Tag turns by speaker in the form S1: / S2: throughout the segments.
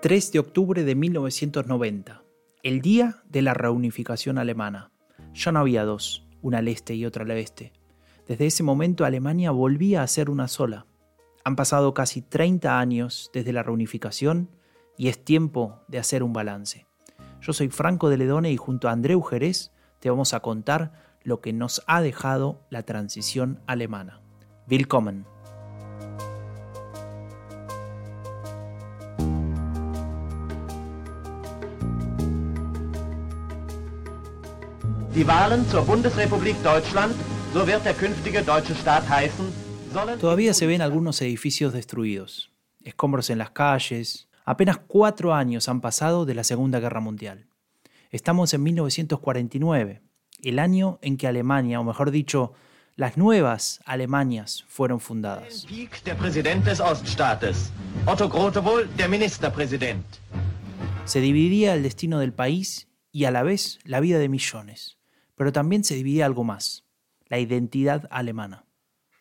S1: 3 de octubre de 1990, el día de la reunificación alemana. Ya no había dos, una al este y otra al oeste. Desde ese momento Alemania volvía a ser una sola. Han pasado casi 30 años desde la reunificación y es tiempo de hacer un balance. Yo soy Franco de Ledone y junto a Andreu Jerez te vamos a contar lo que nos ha dejado la transición alemana. Willkommen.
S2: Die Wahlen zur Bundesrepublik Deutschland, so wird der künftige deutsche Staat heißen, sollen
S1: Todavía se ven algunos edificios destruidos, escombros en las calles. Apenas cuatro años han pasado de la Segunda Guerra Mundial. Estamos en 1949, el año en que Alemania, o mejor dicho, las nuevas Alemanias fueron fundadas. Se dividía el destino del país y a la vez la vida de millones. Pero también se dividía algo más, la identidad alemana.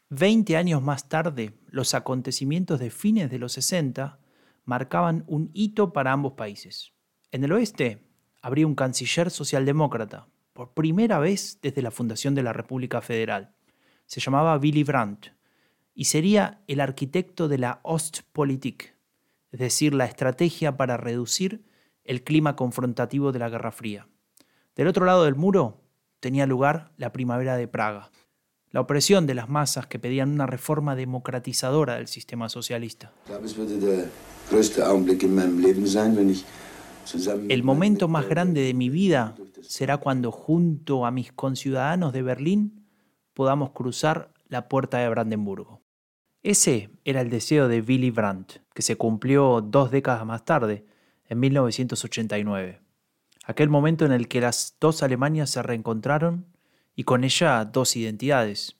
S1: Veinte años más tarde, los acontecimientos de fines de los 60 marcaban un hito para ambos países. En el oeste habría un canciller socialdemócrata, por primera vez desde la fundación de la República Federal. Se llamaba Willy Brandt y sería el arquitecto de la Ostpolitik, es decir, la estrategia para reducir el clima confrontativo de la Guerra Fría. Del otro lado del muro tenía lugar la primavera de Praga, la opresión de las masas que pedían una reforma democratizadora del sistema socialista. El momento más grande de mi vida será cuando junto a mis conciudadanos de Berlín podamos cruzar la puerta de Brandenburgo. Ese era el deseo de Willy Brandt, que se cumplió dos décadas más tarde, en 1989 aquel momento en el que las dos Alemanias se reencontraron y con ella dos identidades.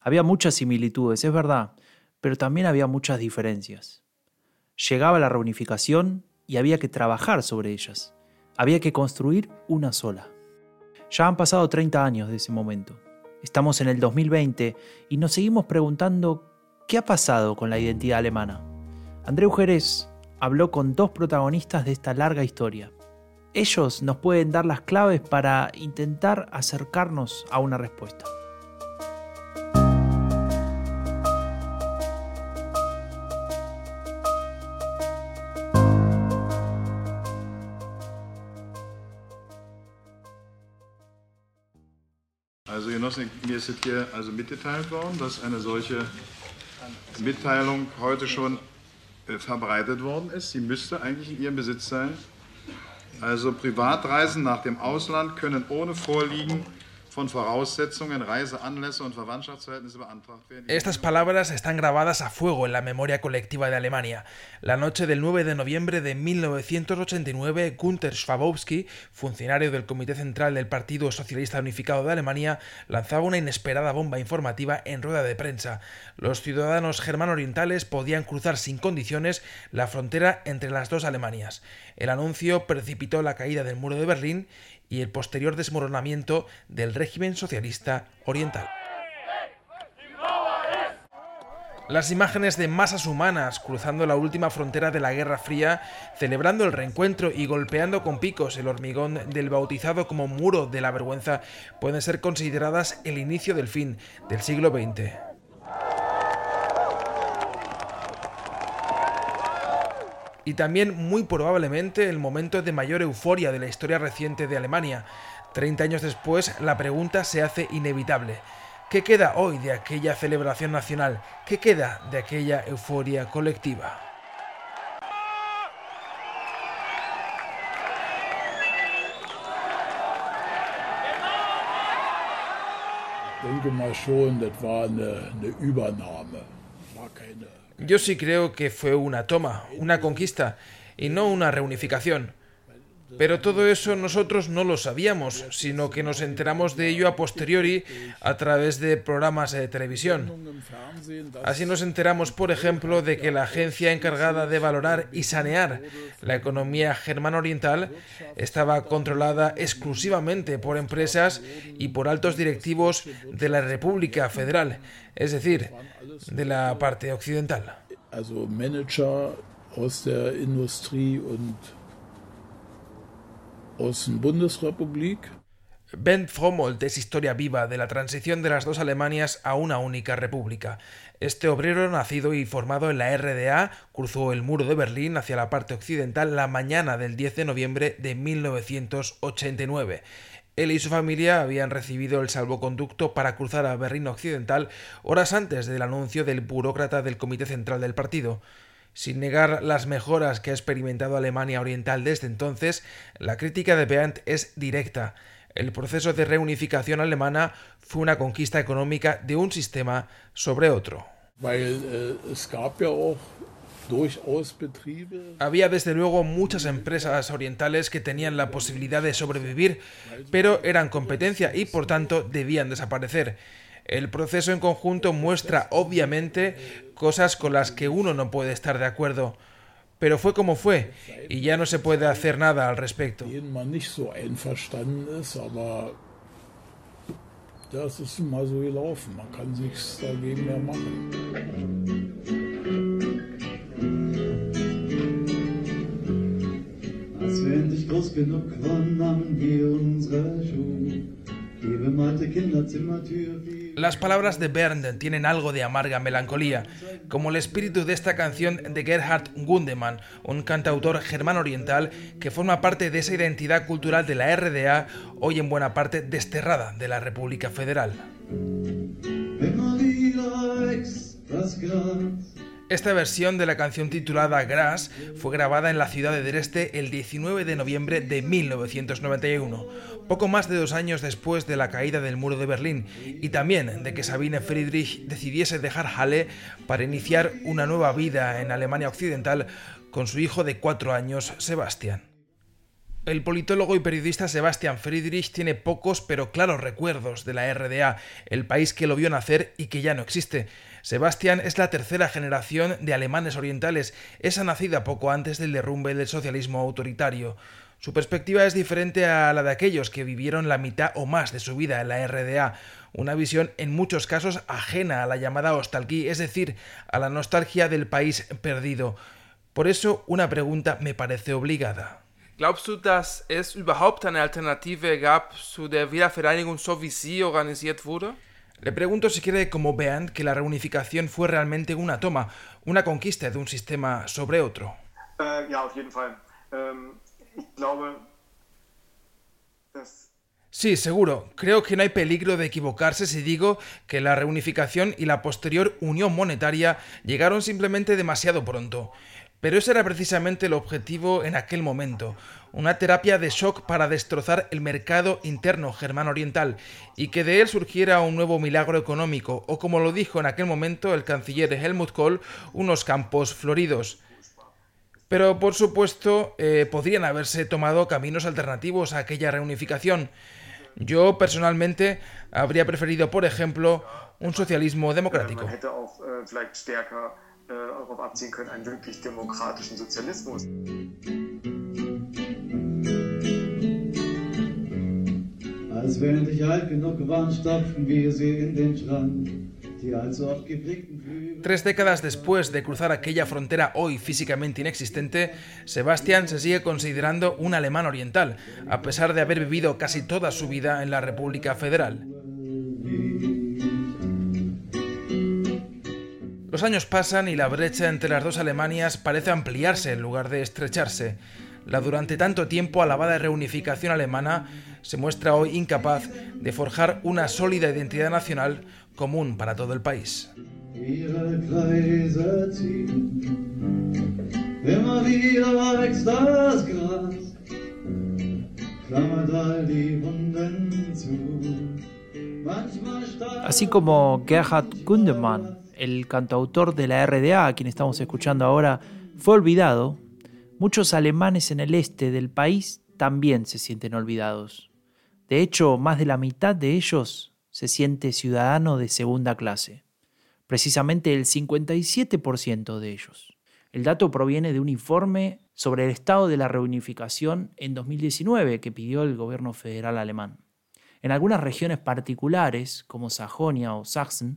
S1: Había muchas similitudes, es verdad, pero también había muchas diferencias. Llegaba la reunificación y había que trabajar sobre ellas. Había que construir una sola. Ya han pasado 30 años de ese momento. Estamos en el 2020 y nos seguimos preguntando qué ha pasado con la identidad alemana. Andreu Jerez habló con dos protagonistas de esta larga historia. Ellos nos pueden dar las claves para intentar acercarnos a una respuesta.
S3: Also Genossen, mir ist hier also mitgeteilt worden, dass eine solche Mitteilung heute schon äh, verbreitet worden ist. Sie müsste eigentlich in Ihrem Besitz sein. Also Privatreisen nach dem Ausland können ohne Vorliegen
S4: Estas palabras están grabadas a fuego en la memoria colectiva de Alemania. La noche del 9 de noviembre de 1989, Gunther Schwabowski, funcionario del Comité Central del Partido Socialista Unificado de Alemania, lanzaba una inesperada bomba informativa en rueda de prensa. Los ciudadanos germano-orientales podían cruzar sin condiciones la frontera entre las dos Alemanias. El anuncio precipitó la caída del muro de Berlín y el posterior desmoronamiento del régimen socialista oriental. Las imágenes de masas humanas cruzando la última frontera de la Guerra Fría, celebrando el reencuentro y golpeando con picos el hormigón del bautizado como muro de la vergüenza, pueden ser consideradas el inicio del fin del siglo XX. Y también muy probablemente el momento de mayor euforia de la historia reciente de Alemania. Treinta años después, la pregunta se hace inevitable. ¿Qué queda hoy de aquella celebración nacional? ¿Qué queda de aquella euforia colectiva? Yo sí creo que fue una toma, una conquista, y no una reunificación. Pero todo eso nosotros no lo sabíamos, sino que nos enteramos de ello a posteriori a través de programas de televisión. Así nos enteramos, por ejemplo, de que la agencia encargada de valorar y sanear la economía germano-oriental estaba controlada exclusivamente por empresas y por altos directivos de la República Federal, es decir, de la parte occidental. Ben Frommold es historia viva de la transición de las dos Alemanias a una única república. Este obrero, nacido y formado en la RDA, cruzó el muro de Berlín hacia la parte occidental la mañana del 10 de noviembre de 1989. Él y su familia habían recibido el salvoconducto para cruzar a Berlín Occidental horas antes del anuncio del burócrata del Comité Central del partido. Sin negar las mejoras que ha experimentado Alemania Oriental desde entonces, la crítica de Beant es directa. El proceso de reunificación alemana fue una conquista económica de un sistema sobre otro.
S5: Äh,
S4: había desde luego muchas empresas orientales que tenían la posibilidad de sobrevivir, pero eran competencia y por tanto debían desaparecer. El proceso en conjunto muestra obviamente cosas con las que uno no puede estar de acuerdo, pero fue como fue y ya no se puede hacer nada al respecto. Las palabras de Bernd tienen algo de amarga melancolía, como el espíritu de esta canción de Gerhard Gundemann, un cantautor germán oriental que forma parte de esa identidad cultural de la RDA, hoy en buena parte desterrada de la República Federal. Esta versión de la canción titulada Grass fue grabada en la ciudad de Dresde el 19 de noviembre de 1991, poco más de dos años después de la caída del muro de Berlín y también de que Sabine Friedrich decidiese dejar Halle para iniciar una nueva vida en Alemania Occidental con su hijo de cuatro años, Sebastian. El politólogo y periodista Sebastian Friedrich tiene pocos pero claros recuerdos de la RDA, el país que lo vio nacer y que ya no existe. Sebastian es la tercera generación de alemanes orientales, esa nacida poco antes del derrumbe del socialismo autoritario. Su perspectiva es diferente a la de aquellos que vivieron la mitad o más de su vida en la RDA, una visión en muchos casos ajena a la llamada nostalgia, es decir, a la nostalgia del país perdido. Por eso una pregunta me parece obligada.
S6: Glaubst du, dass es überhaupt eine Alternative gab zu der Wiedervereinigung, so wie sie organisiert wurde?
S4: Le pregunto si quiere, como vean, que la reunificación fue realmente una toma, una conquista de un sistema sobre otro.
S7: Äh, ähm,
S4: sí, seguro. Creo que no hay peligro de equivocarse si digo que la reunificación y la posterior unión monetaria llegaron simplemente demasiado pronto. Pero ese era precisamente el objetivo en aquel momento, una terapia de shock para destrozar el mercado interno germano oriental y que de él surgiera un nuevo milagro económico, o como lo dijo en aquel momento el canciller Helmut Kohl, unos campos floridos. Pero por supuesto eh, podrían haberse tomado caminos alternativos a aquella reunificación. Yo personalmente habría preferido, por ejemplo, un socialismo democrático. Tres décadas después de cruzar aquella frontera hoy físicamente inexistente, Sebastián se sigue considerando un alemán oriental, a pesar de haber vivido casi toda su vida en la República Federal. Los años pasan y la brecha entre las dos Alemanias parece ampliarse en lugar de estrecharse. La durante tanto tiempo alabada reunificación alemana se muestra hoy incapaz de forjar una sólida identidad nacional común para todo el país.
S1: Así como Gerhard Gundemann el cantautor de la RDA, a quien estamos escuchando ahora, fue olvidado, muchos alemanes en el este del país también se sienten olvidados. De hecho, más de la mitad de ellos se siente ciudadano de segunda clase, precisamente el 57% de ellos. El dato proviene de un informe sobre el estado de la reunificación en 2019 que pidió el gobierno federal alemán. En algunas regiones particulares, como Sajonia o Sachsen,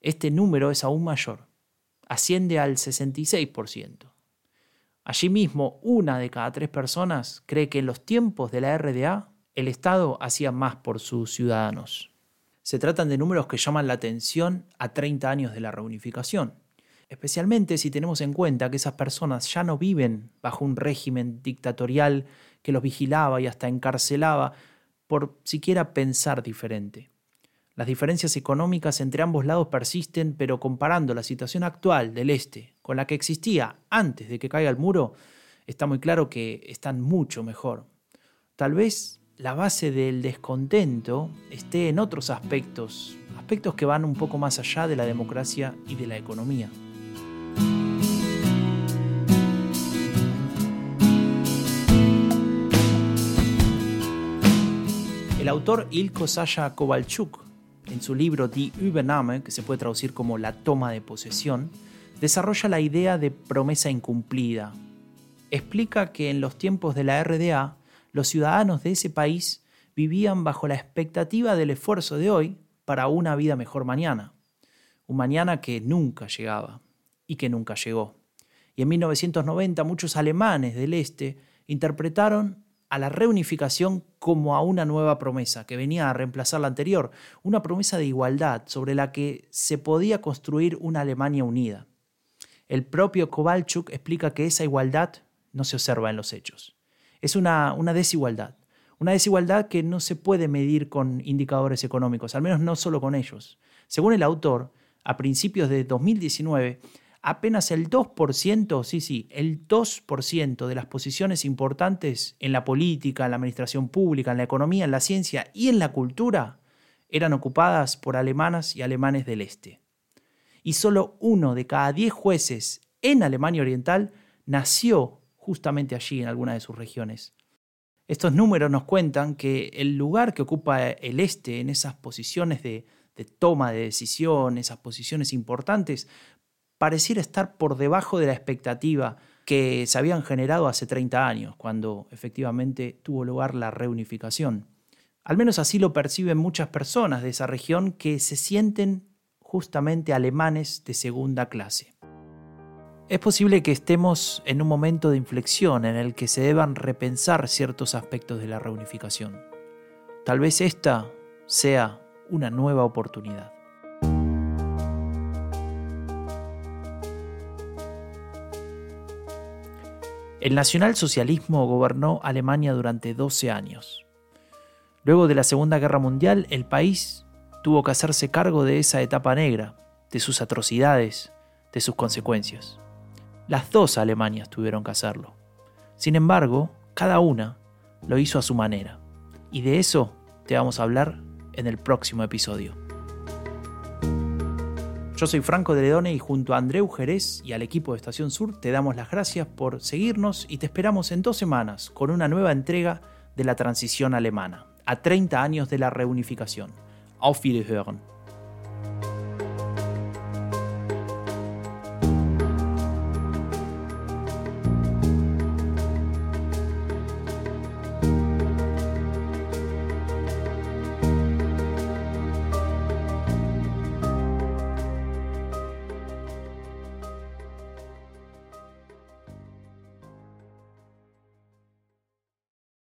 S1: este número es aún mayor, asciende al 66%. Allí mismo, una de cada tres personas cree que en los tiempos de la RDA el Estado hacía más por sus ciudadanos. Se tratan de números que llaman la atención a 30 años de la reunificación, especialmente si tenemos en cuenta que esas personas ya no viven bajo un régimen dictatorial que los vigilaba y hasta encarcelaba por siquiera pensar diferente. Las diferencias económicas entre ambos lados persisten, pero comparando la situación actual del este con la que existía antes de que caiga el muro, está muy claro que están mucho mejor. Tal vez la base del descontento esté en otros aspectos, aspectos que van un poco más allá de la democracia y de la economía. El autor Ilko Sasha Kovalchuk, en su libro Die Übernahme, que se puede traducir como La toma de posesión, desarrolla la idea de promesa incumplida. Explica que en los tiempos de la RDA, los ciudadanos de ese país vivían bajo la expectativa del esfuerzo de hoy para una vida mejor mañana. Un mañana que nunca llegaba y que nunca llegó. Y en 1990 muchos alemanes del este interpretaron a la reunificación como a una nueva promesa que venía a reemplazar la anterior, una promesa de igualdad sobre la que se podía construir una Alemania unida. El propio Kovalchuk explica que esa igualdad no se observa en los hechos. Es una, una desigualdad, una desigualdad que no se puede medir con indicadores económicos, al menos no solo con ellos. Según el autor, a principios de 2019, apenas el 2%, sí, sí, el 2% de las posiciones importantes en la política, en la administración pública, en la economía, en la ciencia y en la cultura eran ocupadas por alemanas y alemanes del este. Y solo uno de cada diez jueces en Alemania Oriental nació justamente allí en alguna de sus regiones. Estos números nos cuentan que el lugar que ocupa el este en esas posiciones de, toma de decisión, esas posiciones importantes, pareciera estar por debajo de la expectativa que se habían generado hace 30 años, cuando efectivamente tuvo lugar la reunificación. Al menos así lo perciben muchas personas de esa región que se sienten justamente alemanes de segunda clase. Es posible que estemos en un momento de inflexión en el que se deban repensar ciertos aspectos de la reunificación. Tal vez esta sea una nueva oportunidad. El nacionalsocialismo gobernó Alemania durante 12 años. Luego de la Segunda Guerra Mundial, el país tuvo que hacerse cargo de esa etapa negra, de sus atrocidades, de sus consecuencias. Las dos Alemanias tuvieron que hacerlo. Sin embargo, cada una lo hizo a su manera. Y de eso te vamos a hablar en el próximo episodio. Yo soy Franco de Ledone y junto a Andreu Jerez y al equipo de Estación Sur te damos las gracias por seguirnos y te esperamos en dos semanas con una nueva entrega de la transición alemana, a 30 años de la reunificación. Auf Wiederhören.